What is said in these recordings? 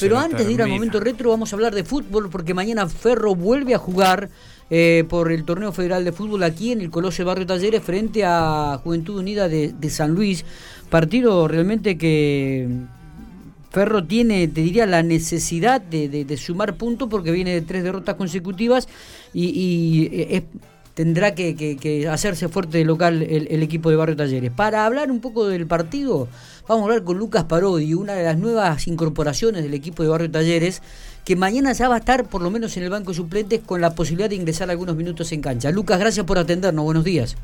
Pero antes de ir al momento retro, vamos a hablar de fútbol, porque mañana Ferro vuelve a jugar eh, por el torneo federal de fútbol aquí en el Colosio Barrio Talleres frente a Juventud Unida de, San Luis. Partido realmente que Ferro tiene, te diría, la necesidad de, sumar puntos porque viene de tres derrotas consecutivas y, eh, tendrá que, hacerse fuerte de local el, equipo de Barrio Talleres. Para hablar un poco del partido, vamos a hablar con Lucas Parodi, una de las nuevas incorporaciones del equipo de Barrio Talleres que mañana ya va a estar por lo menos en el banco de suplentes con la posibilidad de ingresar algunos minutos en cancha. Lucas, gracias por atendernos, buenos días.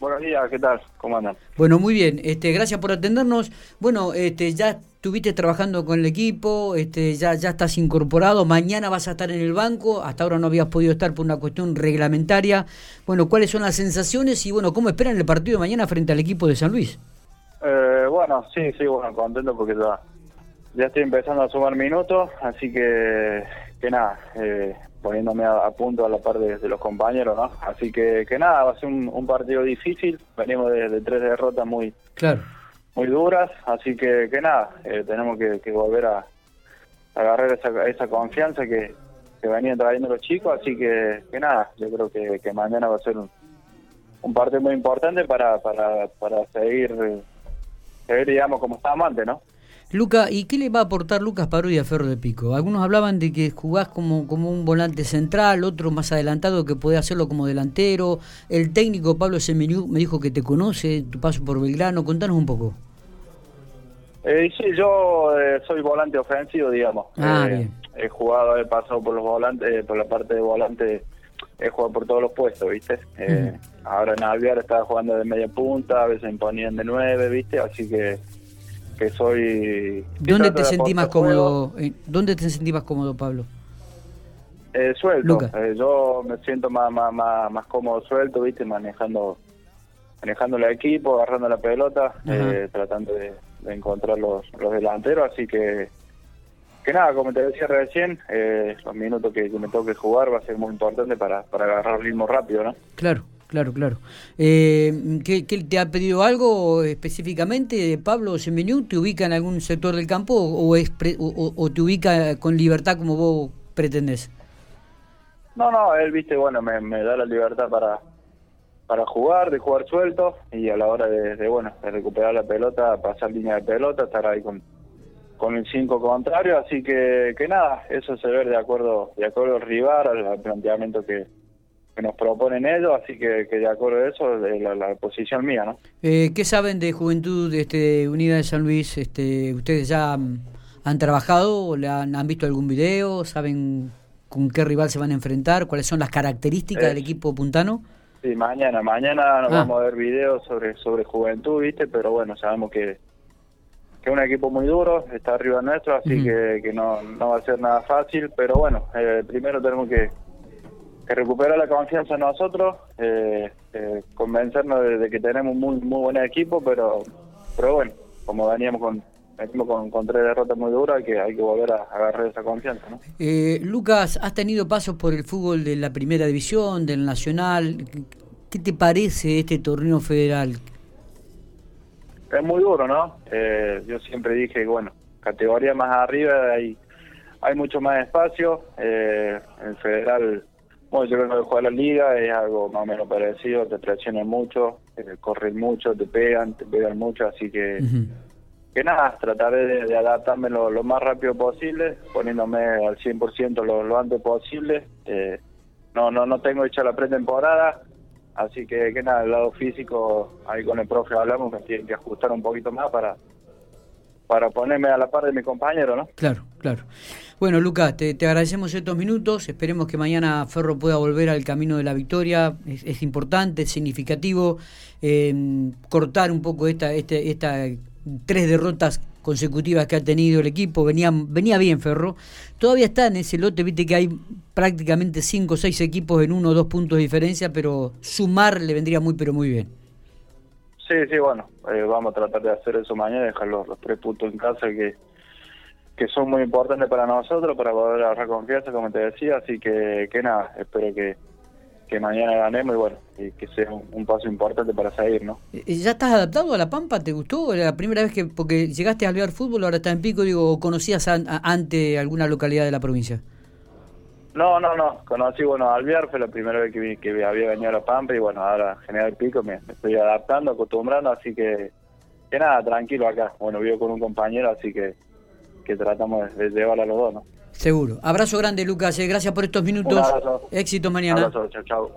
Buenos días, ¿qué tal? ¿Cómo andan? Bueno, muy bien, este, gracias por atendernos. Bueno, este, ya estuviste trabajando con el equipo, este, ya, ya estás incorporado, mañana vas a estar en el banco, hasta ahora no habías podido estar por una cuestión reglamentaria. Bueno, ¿cuáles son las sensaciones y bueno, cómo esperan el partido de mañana frente al equipo de San Luis? Eh, bueno, sí, sí, bueno, contento porque ya ya estoy empezando a sumar minutos, así que, que nada, eh, poniéndome a, punto a la par de, los compañeros, ¿no? Así que, que nada, va a ser un, partido difícil, venimos de, tres derrotas muy claro. muy duras, así que, que nada, eh, tenemos que, volver a, agarrar esa, esa confianza que, que venían trayendo los chicos, así que, que nada, yo creo que, que mañana va a ser un, un partido muy importante para, para, para seguir, seguir, digamos, como estábamos antes, ¿no? Luca, ¿y qué le va a aportar Lucas Parodi a Ferro de Pico? Algunos hablaban de que jugás como, como un volante central, otro más adelantado que puede hacerlo como delantero. El técnico Pablo Semeniú me dijo que te conoce, tu paso por Belgrano. Contanos un poco. Eh, sí, yo eh, soy volante ofensivo, digamos. Ah, eh, he jugado, he pasado por los volantes, eh, por la parte de volante, he jugado por todos los puestos, ¿viste? Ahora en Alvear estaba jugando de media punta, a veces me ponían de nueve, ¿viste? Así que que soy... ¿Dónde te sentís más cómodo? Eh, ¿Dónde te sentís más cómodo, Pablo? Eh, suelto. Eh, yo me siento más, más, más, cómodo suelto, viste, manejando manejando el equipo, agarrando la pelota, eh, tratando de, encontrar los, los delanteros, así que que nada, como te decía recién, los minutos que, que, me toque jugar va a ser muy importante para, para agarrar ritmo rápido, ¿no? Claro, Claro, claro. Eh, ¿qué, te ha pedido algo específicamente, Pablo Semenú? ¿Te ubica en algún sector del campo o, es o, te ubica con libertad como vos pretendés? No, no, él, viste, bueno, me, da la libertad para para jugar, de jugar suelto y a la hora de, bueno, de recuperar la pelota, pasar línea de pelota, estar ahí con, con el 5 contrario, así que, que nada, eso se ve de acuerdo de acuerdo al rival, al planteamiento que, que nos proponen ellos, así que, de acuerdo a eso, es la, posición mía, ¿no? Eh, ¿Qué saben de Juventud este, Unida de San Luis? Este, ¿Ustedes ya han trabajado o le han, visto algún video? ¿Saben con qué rival se van a enfrentar? ¿Cuáles son las características del equipo puntano? Sí, mañana, mañana nos ah. vamos a ver videos sobre, sobre Juventud, ¿viste? Pero bueno, sabemos que que es un equipo muy duro, está arriba nuestro, así que, que no, no va a ser nada fácil, pero bueno, eh, primero tenemos que, que recupera la confianza en nosotros, eh, eh, convencernos de, que tenemos un muy, muy buen equipo, pero, pero bueno, como veníamos con, con, con, tres derrotas muy duras, hay que, hay que volver a, agarrar esa confianza. ¿no? Eh, Lucas, has tenido pasos por el fútbol de la primera división, del nacional. ¿Qué te parece este torneo federal? Es muy duro, ¿no? yo siempre dije, bueno, categoría más arriba hay, hay mucho más espacio. Eh, el federal bueno, yo creo que jugar la liga es algo más o menos parecido, te presionan mucho, te corren mucho, te pegan, te pegan mucho, así que que nada, trataré de, adaptarme lo, más rápido posible, poniéndome al 100% lo, lo antes posible. Eh, no no no tengo hecha la pretemporada, así que que nada, el lado físico, ahí con el profe hablamos, me tienen que ajustar un poquito más para para ponerme a la par de mi compañero, ¿no? Claro, claro. Bueno, Lucas, te, agradecemos estos minutos. Esperemos que mañana Ferro pueda volver al camino de la victoria. Es, importante, es significativo em, cortar un poco esta, este, esta tres derrotas consecutivas que ha tenido el equipo. Venía, venía bien Ferro. Todavía está en ese lote, viste que hay prácticamente cinco o seis equipos en uno o dos puntos de diferencia, pero sumar le vendría muy, pero muy bien. Sí, sí, bueno, eh, vamos a tratar de hacer eso mañana, dejar los, tres puntos en casa que, que son muy importantes para nosotros, para poder agarrar confianza, como te decía, así que, que nada, espero que, que mañana ganemos y bueno, y que sea un, paso importante para seguir, ¿no? ¿Ya estás adaptado a La Pampa? ¿Te gustó? ¿Era la primera vez que, porque llegaste a alvear fútbol, ahora está en Pico, digo, ¿conocías ante alguna localidad de la provincia? No, no, no, conocí, bueno, Alvear fue la primera vez que, que había venido a La Pampa y bueno, ahora General Pico me, estoy adaptando, acostumbrando, así que, que nada, tranquilo acá. Bueno, vivo con un compañero, así que, que tratamos de, llevar a los dos, ¿no? Seguro. Abrazo grande, Lucas. Eh, gracias por estos minutos. Éxito mañana. Abrazo, chao, chao.